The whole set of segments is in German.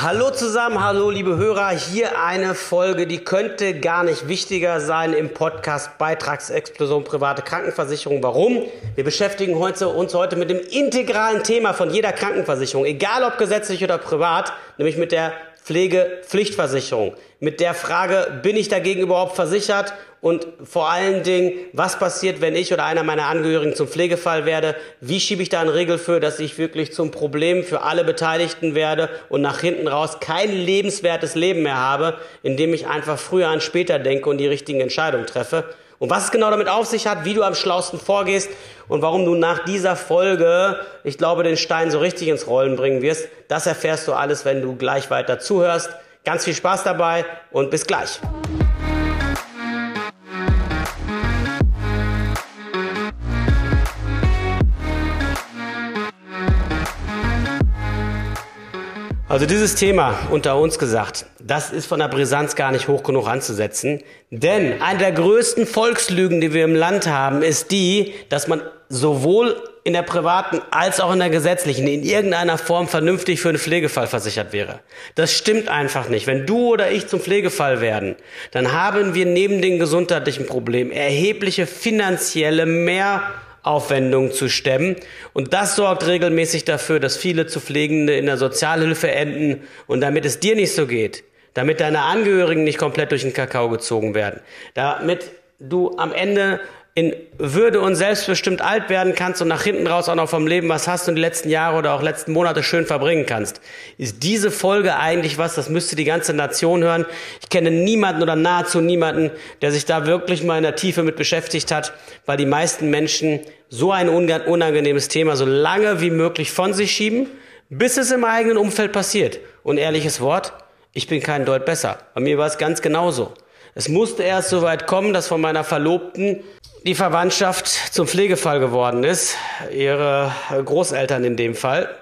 Hallo zusammen, hallo liebe Hörer, hier eine Folge, die könnte gar nicht wichtiger sein im Podcast Beitragsexplosion private Krankenversicherung. Warum? Wir beschäftigen uns heute mit dem integralen Thema von jeder Krankenversicherung, egal ob gesetzlich oder privat, nämlich mit der Pflegepflichtversicherung. Mit der Frage, bin ich dagegen überhaupt versichert? Und vor allen Dingen, was passiert, wenn ich oder einer meiner Angehörigen zum Pflegefall werde? Wie schiebe ich da eine Regel für, dass ich wirklich zum Problem für alle Beteiligten werde und nach hinten raus kein lebenswertes Leben mehr habe, indem ich einfach früher an später denke und die richtigen Entscheidungen treffe? Und was es genau damit auf sich hat, wie du am schlausten vorgehst und warum du nach dieser Folge, ich glaube, den Stein so richtig ins Rollen bringen wirst, das erfährst du alles, wenn du gleich weiter zuhörst. Ganz viel Spaß dabei und bis gleich. Also dieses Thema unter uns gesagt, das ist von der Brisanz gar nicht hoch genug anzusetzen. Denn eine der größten Volkslügen, die wir im Land haben, ist die, dass man sowohl in der privaten als auch in der gesetzlichen in irgendeiner Form vernünftig für einen Pflegefall versichert wäre. Das stimmt einfach nicht. Wenn du oder ich zum Pflegefall werden, dann haben wir neben den gesundheitlichen Problemen erhebliche finanzielle Mehr Aufwendungen zu stemmen. Und das sorgt regelmäßig dafür, dass viele zu Pflegende in der Sozialhilfe enden. Und damit es dir nicht so geht, damit deine Angehörigen nicht komplett durch den Kakao gezogen werden, damit du am Ende in Würde und selbstbestimmt alt werden kannst und nach hinten raus auch noch vom Leben was hast und die letzten Jahre oder auch letzten Monate schön verbringen kannst. Ist diese Folge eigentlich was, das müsste die ganze Nation hören. Ich kenne niemanden oder nahezu niemanden, der sich da wirklich mal in der Tiefe mit beschäftigt hat, weil die meisten Menschen so ein unangenehmes Thema so lange wie möglich von sich schieben, bis es im eigenen Umfeld passiert. Und ehrliches Wort, ich bin kein Deut besser. Bei mir war es ganz genauso. Es musste erst so weit kommen, dass von meiner Verlobten die Verwandtschaft zum Pflegefall geworden ist, ihre Großeltern in dem Fall.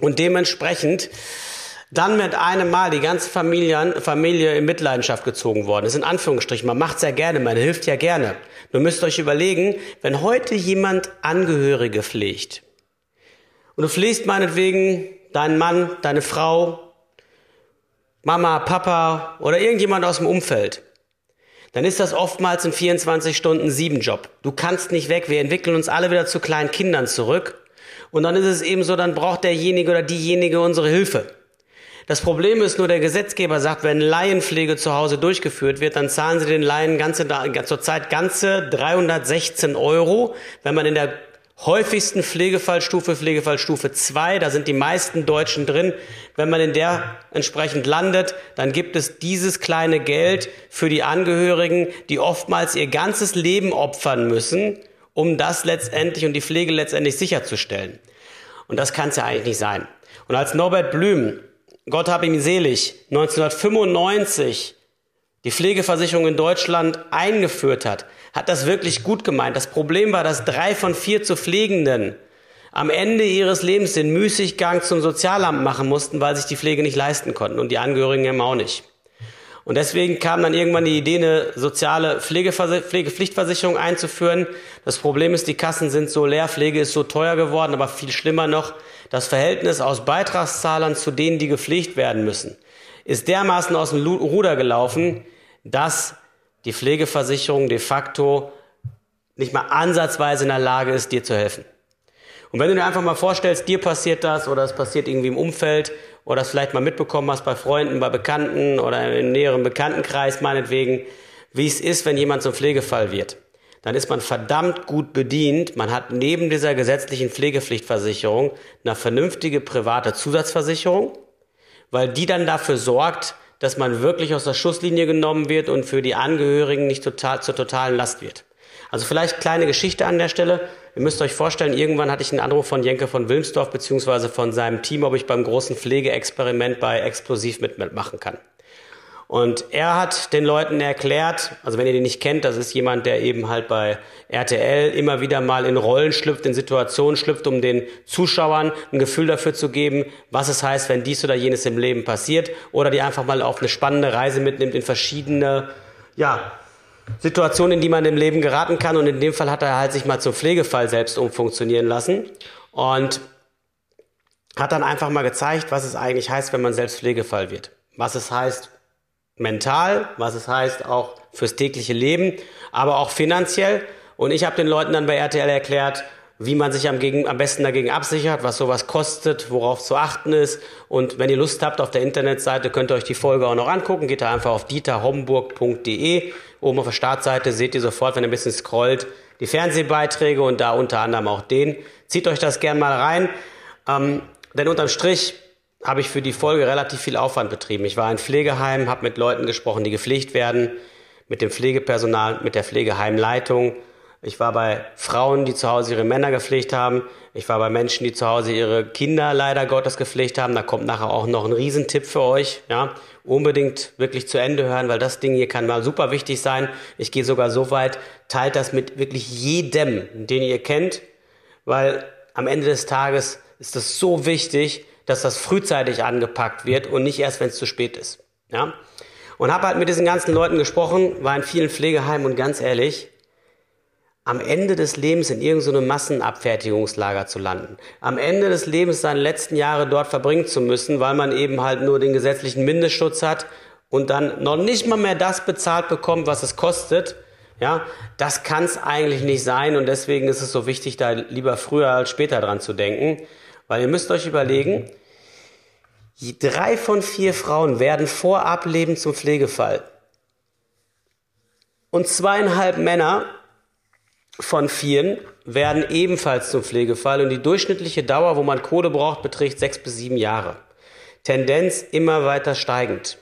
Und dementsprechend dann mit einem Mal die ganze Familie, Familie in Mitleidenschaft gezogen worden ist. In Anführungsstrichen, man macht es ja gerne, man hilft ja gerne. Nur müsst euch überlegen, wenn heute jemand Angehörige pflegt und du pflegst meinetwegen deinen Mann, deine Frau, Mama, Papa oder irgendjemand aus dem Umfeld, dann ist das oftmals ein 24-Stunden-7-Job. Du kannst nicht weg. Wir entwickeln uns alle wieder zu kleinen Kindern zurück. Und dann ist es eben so, dann braucht derjenige oder diejenige unsere Hilfe. Das Problem ist nur, der Gesetzgeber sagt, wenn Laienpflege zu Hause durchgeführt wird, dann zahlen sie den Laien ganze, zurzeit ganze 316 Euro. Wenn man in der häufigsten Pflegefallstufe, Pflegefallstufe 2, da sind die meisten Deutschen drin. Wenn man in der entsprechend landet, dann gibt es dieses kleine Geld für die Angehörigen, die oftmals ihr ganzes Leben opfern müssen, um das letztendlich und die Pflege letztendlich sicherzustellen. Und das kann es ja eigentlich nicht sein. Und als Norbert Blüm, Gott hab ihm selig, 1995 die Pflegeversicherung in Deutschland eingeführt hat, hat das wirklich gut gemeint. Das Problem war, dass drei von vier zu Pflegenden am Ende ihres Lebens den Müßiggang zum Sozialamt machen mussten, weil sich die Pflege nicht leisten konnten und die Angehörigen eben auch nicht. Und deswegen kam dann irgendwann die Idee, eine soziale Pflegepflichtversicherung einzuführen. Das Problem ist, die Kassen sind so leer, Pflege ist so teuer geworden, aber viel schlimmer noch, das Verhältnis aus Beitragszahlern zu denen, die gepflegt werden müssen, ist dermaßen aus dem Ruder gelaufen, dass die Pflegeversicherung de facto nicht mal ansatzweise in der Lage ist, dir zu helfen. Und wenn du dir einfach mal vorstellst, dir passiert das oder es passiert irgendwie im Umfeld oder es vielleicht mal mitbekommen hast bei Freunden, bei Bekannten oder im näheren Bekanntenkreis meinetwegen, wie es ist, wenn jemand zum Pflegefall wird, dann ist man verdammt gut bedient. Man hat neben dieser gesetzlichen Pflegepflichtversicherung eine vernünftige private Zusatzversicherung, weil die dann dafür sorgt, dass man wirklich aus der Schusslinie genommen wird und für die Angehörigen nicht total zur totalen Last wird. Also vielleicht kleine Geschichte an der Stelle. Ihr müsst euch vorstellen, irgendwann hatte ich einen Anruf von Jenke von Wilmsdorf beziehungsweise von seinem Team, ob ich beim großen Pflegeexperiment bei Explosiv mitmachen kann. Und er hat den Leuten erklärt, also wenn ihr den nicht kennt, das ist jemand, der eben halt bei RTL immer wieder mal in Rollen schlüpft, in Situationen schlüpft, um den Zuschauern ein Gefühl dafür zu geben, was es heißt, wenn dies oder jenes im Leben passiert, oder die einfach mal auf eine spannende Reise mitnimmt in verschiedene, ja, Situationen, in die man im Leben geraten kann. Und in dem Fall hat er halt sich mal zum Pflegefall selbst umfunktionieren lassen. Und hat dann einfach mal gezeigt, was es eigentlich heißt, wenn man selbst Pflegefall wird. Was es heißt mental, was es heißt auch fürs tägliche Leben, aber auch finanziell. Und ich habe den Leuten dann bei RTL erklärt, wie man sich am, gegen, am besten dagegen absichert, was sowas kostet, worauf zu achten ist. Und wenn ihr Lust habt, auf der Internetseite könnt ihr euch die Folge auch noch angucken. Geht da einfach auf dieterhomburg.de. Oben auf der Startseite seht ihr sofort, wenn ihr ein bisschen scrollt, die Fernsehbeiträge und da unter anderem auch den. Zieht euch das gern mal rein. Ähm, denn unterm Strich habe ich für die Folge relativ viel Aufwand betrieben. Ich war in Pflegeheim, habe mit Leuten gesprochen, die gepflegt werden, mit dem Pflegepersonal, mit der Pflegeheimleitung ich war bei Frauen, die zu Hause ihre Männer gepflegt haben. Ich war bei Menschen, die zu Hause ihre Kinder leider Gottes gepflegt haben. Da kommt nachher auch noch ein Riesentipp für euch. Ja, unbedingt wirklich zu Ende hören, weil das Ding hier kann mal super wichtig sein. Ich gehe sogar so weit, teilt das mit wirklich jedem, den ihr kennt, weil am Ende des Tages ist es so wichtig, dass das frühzeitig angepackt wird und nicht erst, wenn es zu spät ist. Ja? Und habe halt mit diesen ganzen Leuten gesprochen, war in vielen Pflegeheimen und ganz ehrlich, am Ende des Lebens in irgendeinem so Massenabfertigungslager zu landen, am Ende des Lebens seine letzten Jahre dort verbringen zu müssen, weil man eben halt nur den gesetzlichen Mindestschutz hat und dann noch nicht mal mehr das bezahlt bekommt, was es kostet, ja, das kann es eigentlich nicht sein und deswegen ist es so wichtig, da lieber früher als später dran zu denken, weil ihr müsst euch überlegen, drei von vier Frauen werden vor Ableben zum Pflegefall und zweieinhalb Männer von vieren werden ebenfalls zum Pflegefall und die durchschnittliche Dauer, wo man Kohle braucht, beträgt sechs bis sieben Jahre. Tendenz immer weiter steigend.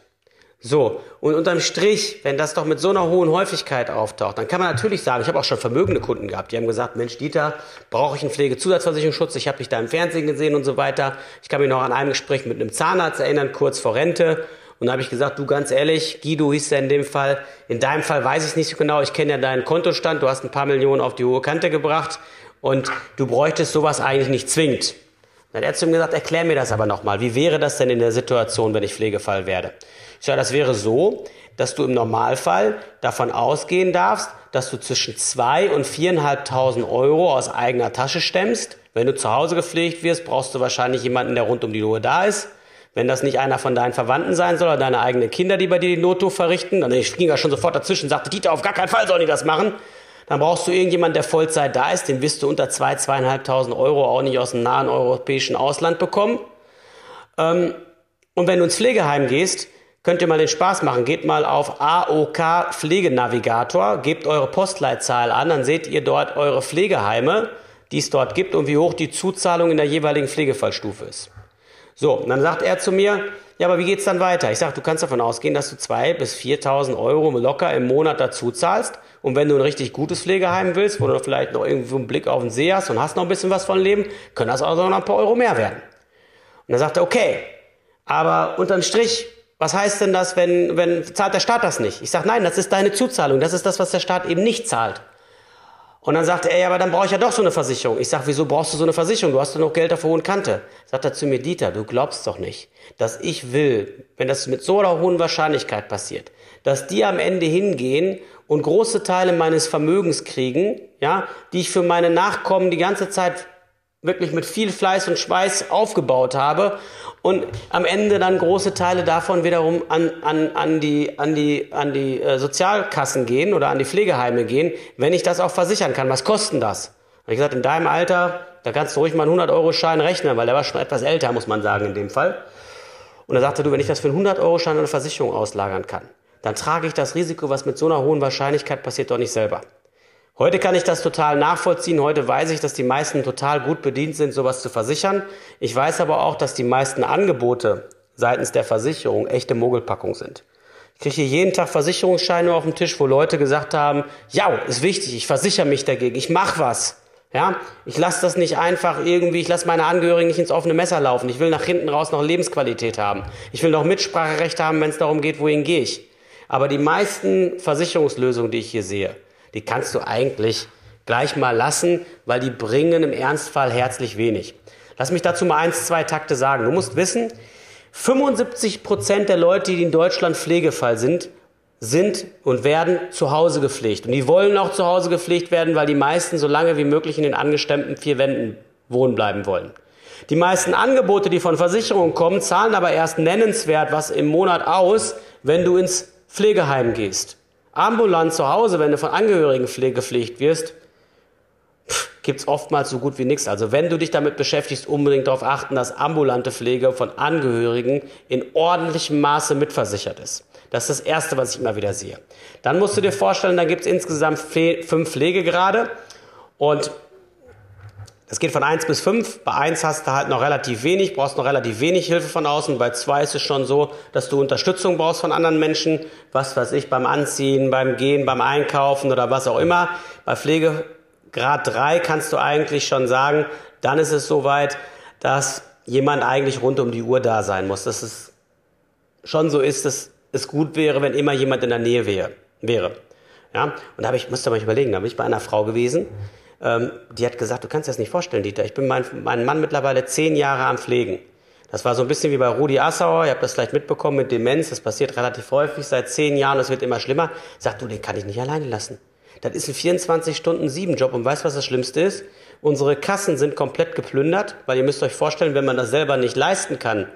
So, und unterm Strich, wenn das doch mit so einer hohen Häufigkeit auftaucht, dann kann man natürlich sagen, ich habe auch schon vermögende Kunden gehabt, die haben gesagt, Mensch, Dieter, brauche ich einen Pflegezusatzversicherungsschutz, ich habe dich da im Fernsehen gesehen und so weiter. Ich kann mich noch an einem Gespräch mit einem Zahnarzt erinnern, kurz vor Rente. Und da habe ich gesagt, du ganz ehrlich, Guido hieß ja in dem Fall, in deinem Fall weiß ich nicht so genau, ich kenne ja deinen Kontostand, du hast ein paar Millionen auf die hohe Kante gebracht und du bräuchtest sowas eigentlich nicht zwingend. Dann hat er zu ihm gesagt, erklär mir das aber nochmal. Wie wäre das denn in der Situation, wenn ich Pflegefall werde? Sage, das wäre so, dass du im Normalfall davon ausgehen darfst, dass du zwischen zwei und viereinhalbtausend Euro aus eigener Tasche stemmst. Wenn du zu Hause gepflegt wirst, brauchst du wahrscheinlich jemanden, der rund um die Uhr da ist. Wenn das nicht einer von deinen Verwandten sein soll oder deine eigenen Kinder, die bei dir die Notdurft verrichten, dann ging er schon sofort dazwischen, sagte Dieter, auf gar keinen Fall sollen die das machen. Dann brauchst du irgendjemanden, der Vollzeit da ist, den wirst du unter zwei, zweieinhalbtausend Euro auch nicht aus dem nahen europäischen Ausland bekommen. Ähm, und wenn du ins Pflegeheim gehst, könnt ihr mal den Spaß machen. Geht mal auf AOK Pflegenavigator, gebt eure Postleitzahl an, dann seht ihr dort eure Pflegeheime, die es dort gibt und wie hoch die Zuzahlung in der jeweiligen Pflegefallstufe ist. So, und dann sagt er zu mir, ja, aber wie geht's dann weiter? Ich sage, du kannst davon ausgehen, dass du 2.000 bis 4.000 Euro locker im Monat dazu zahlst. Und wenn du ein richtig gutes Pflegeheim willst, wo du vielleicht noch irgendwo einen Blick auf den See hast und hast noch ein bisschen was von Leben, können das auch noch ein paar Euro mehr werden. Und dann sagt er, okay, aber unterm Strich, was heißt denn das, wenn, wenn zahlt der Staat das nicht? Ich sage, nein, das ist deine Zuzahlung. Das ist das, was der Staat eben nicht zahlt. Und dann sagte er, ja, aber dann brauche ich ja doch so eine Versicherung. Ich sage, wieso brauchst du so eine Versicherung? Du hast doch noch Geld auf hohen Kante. Sagt er zu mir, Dieter, du glaubst doch nicht, dass ich will, wenn das mit so einer hohen Wahrscheinlichkeit passiert, dass die am Ende hingehen und große Teile meines Vermögens kriegen, ja, die ich für meine Nachkommen die ganze Zeit wirklich mit viel Fleiß und Schweiß aufgebaut habe und am Ende dann große Teile davon wiederum an, an, an die, an die, an die äh, Sozialkassen gehen oder an die Pflegeheime gehen, wenn ich das auch versichern kann. Was kosten das? Ich gesagt, in deinem Alter, da kannst du ruhig mal einen 100-Euro-Schein rechnen, weil der war schon etwas älter, muss man sagen, in dem Fall. Und er sagte, du, wenn ich das für einen 100-Euro-Schein eine Versicherung auslagern kann, dann trage ich das Risiko, was mit so einer hohen Wahrscheinlichkeit passiert, doch nicht selber. Heute kann ich das total nachvollziehen. Heute weiß ich, dass die meisten total gut bedient sind, sowas zu versichern. Ich weiß aber auch, dass die meisten Angebote seitens der Versicherung echte Mogelpackung sind. Ich kriege jeden Tag Versicherungsscheine auf dem Tisch, wo Leute gesagt haben, ja, ist wichtig, ich versichere mich dagegen, ich mache was. Ja, ich lasse das nicht einfach irgendwie, ich lasse meine Angehörigen nicht ins offene Messer laufen. Ich will nach hinten raus noch Lebensqualität haben. Ich will noch Mitspracherecht haben, wenn es darum geht, wohin gehe ich. Aber die meisten Versicherungslösungen, die ich hier sehe, die kannst du eigentlich gleich mal lassen, weil die bringen im Ernstfall herzlich wenig. Lass mich dazu mal eins, zwei Takte sagen. Du musst wissen, 75 Prozent der Leute, die in Deutschland Pflegefall sind, sind und werden zu Hause gepflegt. Und die wollen auch zu Hause gepflegt werden, weil die meisten so lange wie möglich in den angestemmten vier Wänden wohnen bleiben wollen. Die meisten Angebote, die von Versicherungen kommen, zahlen aber erst nennenswert was im Monat aus, wenn du ins Pflegeheim gehst. Ambulant zu Hause, wenn du von Angehörigen gepflegt wirst, gibt es oftmals so gut wie nichts. Also wenn du dich damit beschäftigst, unbedingt darauf achten, dass ambulante Pflege von Angehörigen in ordentlichem Maße mitversichert ist. Das ist das Erste, was ich immer wieder sehe. Dann musst du dir vorstellen, da gibt es insgesamt fünf Pflegegrade und es geht von 1 bis 5. Bei 1 hast du halt noch relativ wenig, brauchst noch relativ wenig Hilfe von außen. Bei 2 ist es schon so, dass du Unterstützung brauchst von anderen Menschen. Was weiß ich, beim Anziehen, beim Gehen, beim Einkaufen oder was auch immer. Bei Pflegegrad 3 kannst du eigentlich schon sagen, dann ist es soweit, dass jemand eigentlich rund um die Uhr da sein muss. Dass es schon so ist, dass es gut wäre, wenn immer jemand in der Nähe wäre. Ja? Und da habe ich, musste mal überlegen, da bin ich bei einer Frau gewesen, ähm, die hat gesagt, du kannst dir das nicht vorstellen, Dieter. Ich bin mein, meinen Mann mittlerweile zehn Jahre am Pflegen. Das war so ein bisschen wie bei Rudi Assauer. Ihr habt das vielleicht mitbekommen mit Demenz. Das passiert relativ häufig seit zehn Jahren. Es wird immer schlimmer. Sagt du, den kann ich nicht alleine lassen. Das ist ein 24-Stunden-7-Job. Und weißt was das Schlimmste ist? Unsere Kassen sind komplett geplündert, weil ihr müsst euch vorstellen, wenn man das selber nicht leisten kann,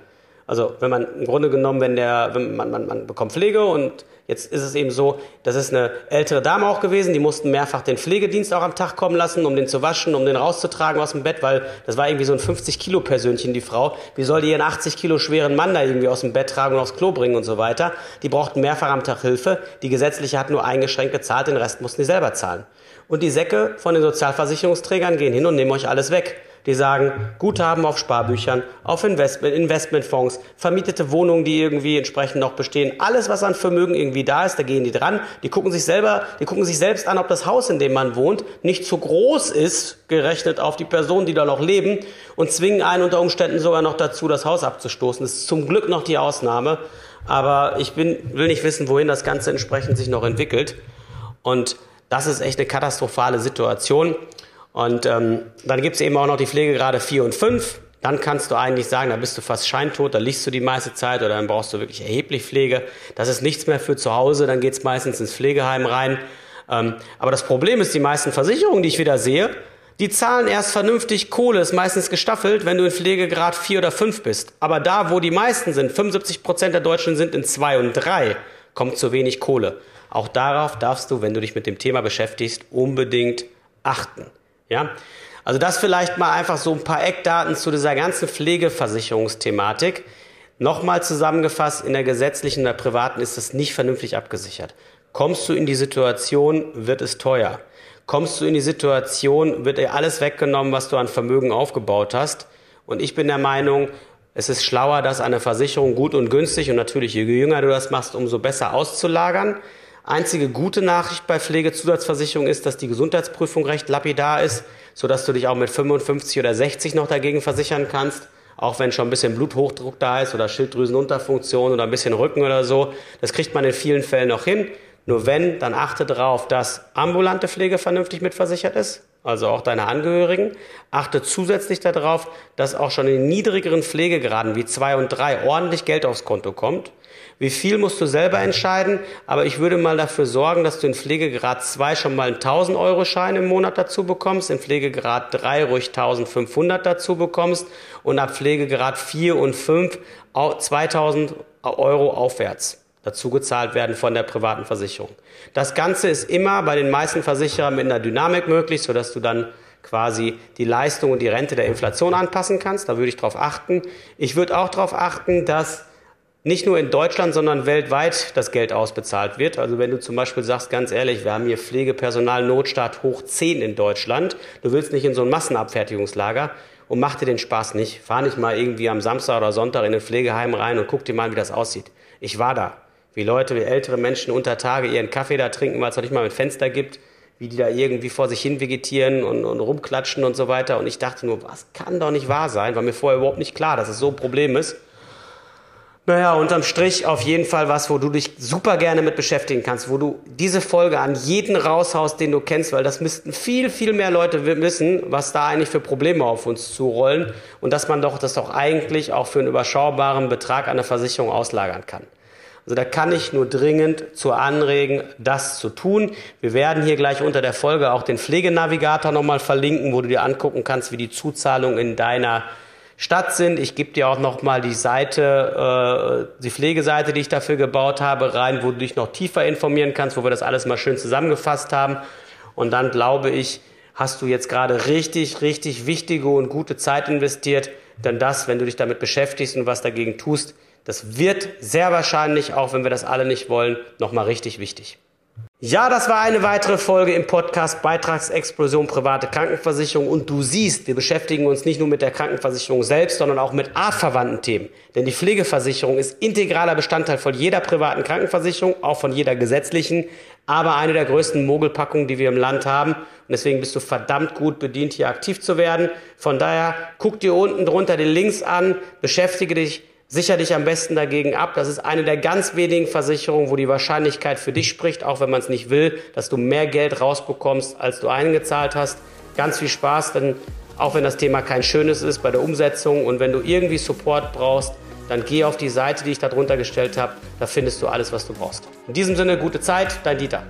also wenn man im Grunde genommen, wenn der, wenn man, man, man bekommt Pflege und jetzt ist es eben so, das ist eine ältere Dame auch gewesen, die mussten mehrfach den Pflegedienst auch am Tag kommen lassen, um den zu waschen, um den rauszutragen aus dem Bett, weil das war irgendwie so ein 50 Kilo Persönchen, die Frau. Wie soll die ihren 80 Kilo schweren Mann da irgendwie aus dem Bett tragen und aufs Klo bringen und so weiter? Die brauchten mehrfach am Tag Hilfe. Die gesetzliche hat nur eingeschränkt gezahlt, den Rest mussten die selber zahlen. Und die Säcke von den Sozialversicherungsträgern gehen hin und nehmen euch alles weg die sagen, Guthaben auf Sparbüchern, auf Investment, Investmentfonds, vermietete Wohnungen, die irgendwie entsprechend noch bestehen, alles, was an Vermögen irgendwie da ist, da gehen die dran. Die gucken sich selber, die gucken sich selbst an, ob das Haus, in dem man wohnt, nicht zu groß ist, gerechnet auf die Personen, die da noch leben, und zwingen einen unter Umständen sogar noch dazu, das Haus abzustoßen. Das ist zum Glück noch die Ausnahme. Aber ich bin, will nicht wissen, wohin das Ganze entsprechend sich noch entwickelt. Und das ist echt eine katastrophale Situation. Und ähm, dann gibt es eben auch noch die Pflegegrade 4 und 5. Dann kannst du eigentlich sagen, da bist du fast scheintot, da liegst du die meiste Zeit oder dann brauchst du wirklich erheblich Pflege. Das ist nichts mehr für zu Hause, dann geht es meistens ins Pflegeheim rein. Ähm, aber das Problem ist, die meisten Versicherungen, die ich wieder sehe, die zahlen erst vernünftig Kohle, ist meistens gestaffelt, wenn du in Pflegegrad 4 oder 5 bist. Aber da, wo die meisten sind, 75 Prozent der Deutschen sind in 2 und 3, kommt zu wenig Kohle. Auch darauf darfst du, wenn du dich mit dem Thema beschäftigst, unbedingt achten. Ja? Also das vielleicht mal einfach so ein paar Eckdaten zu dieser ganzen Pflegeversicherungsthematik. Nochmal zusammengefasst, in der gesetzlichen, in der privaten ist das nicht vernünftig abgesichert. Kommst du in die Situation, wird es teuer. Kommst du in die Situation, wird dir alles weggenommen, was du an Vermögen aufgebaut hast. Und ich bin der Meinung, es ist schlauer, das eine Versicherung gut und günstig und natürlich je jünger du das machst, umso besser auszulagern. Einzige gute Nachricht bei Pflegezusatzversicherung ist, dass die Gesundheitsprüfung recht lapidar ist, sodass du dich auch mit 55 oder 60 noch dagegen versichern kannst. Auch wenn schon ein bisschen Bluthochdruck da ist oder Schilddrüsenunterfunktion oder ein bisschen Rücken oder so. Das kriegt man in vielen Fällen noch hin. Nur wenn, dann achte darauf, dass ambulante Pflege vernünftig mitversichert ist, also auch deine Angehörigen. Achte zusätzlich darauf, dass auch schon in niedrigeren Pflegegraden wie zwei und drei ordentlich Geld aufs Konto kommt. Wie viel musst du selber entscheiden, aber ich würde mal dafür sorgen, dass du in Pflegegrad 2 schon mal einen 1000 Euro Schein im Monat dazu bekommst, in Pflegegrad 3 ruhig 1500 dazu bekommst und ab Pflegegrad 4 und 5 2000 Euro aufwärts dazu gezahlt werden von der privaten Versicherung. Das Ganze ist immer bei den meisten Versicherern mit einer Dynamik möglich, sodass du dann quasi die Leistung und die Rente der Inflation anpassen kannst. Da würde ich darauf achten. Ich würde auch darauf achten, dass nicht nur in Deutschland, sondern weltweit das Geld ausbezahlt wird. Also wenn du zum Beispiel sagst, ganz ehrlich, wir haben hier Pflegepersonal Notstart hoch 10 in Deutschland, du willst nicht in so ein Massenabfertigungslager und mach dir den Spaß nicht. Fahr nicht mal irgendwie am Samstag oder Sonntag in ein Pflegeheim rein und guck dir mal, wie das aussieht. Ich war da. Wie Leute, wie ältere Menschen unter Tage ihren Kaffee da trinken, weil es noch nicht mal ein Fenster gibt, wie die da irgendwie vor sich hin vegetieren und, und rumklatschen und so weiter. Und ich dachte nur, was kann doch nicht wahr sein, war mir vorher überhaupt nicht klar, dass es so ein Problem ist. Naja, unterm Strich auf jeden Fall was, wo du dich super gerne mit beschäftigen kannst, wo du diese Folge an jeden raushaust, den du kennst, weil das müssten viel, viel mehr Leute wissen, was da eigentlich für Probleme auf uns zurollen und dass man doch das doch eigentlich auch für einen überschaubaren Betrag an der Versicherung auslagern kann. Also da kann ich nur dringend zu anregen, das zu tun. Wir werden hier gleich unter der Folge auch den Pflegenavigator nochmal verlinken, wo du dir angucken kannst, wie die Zuzahlung in deiner statt sind. Ich gebe dir auch nochmal die Seite, äh, die Pflegeseite, die ich dafür gebaut habe, rein, wo du dich noch tiefer informieren kannst, wo wir das alles mal schön zusammengefasst haben. Und dann glaube ich, hast du jetzt gerade richtig, richtig wichtige und gute Zeit investiert. Denn das, wenn du dich damit beschäftigst und was dagegen tust, das wird sehr wahrscheinlich, auch wenn wir das alle nicht wollen, nochmal richtig wichtig. Ja, das war eine weitere Folge im Podcast Beitragsexplosion private Krankenversicherung und du siehst, wir beschäftigen uns nicht nur mit der Krankenversicherung selbst, sondern auch mit artverwandten Themen. Denn die Pflegeversicherung ist integraler Bestandteil von jeder privaten Krankenversicherung, auch von jeder gesetzlichen, aber eine der größten Mogelpackungen, die wir im Land haben. Und deswegen bist du verdammt gut bedient, hier aktiv zu werden. Von daher guck dir unten drunter die Links an, beschäftige dich Sicher dich am besten dagegen ab. Das ist eine der ganz wenigen Versicherungen, wo die Wahrscheinlichkeit für dich spricht, auch wenn man es nicht will, dass du mehr Geld rausbekommst, als du eingezahlt hast. Ganz viel Spaß, denn auch wenn das Thema kein schönes ist bei der Umsetzung und wenn du irgendwie Support brauchst, dann geh auf die Seite, die ich da drunter gestellt habe. Da findest du alles, was du brauchst. In diesem Sinne, gute Zeit, dein Dieter.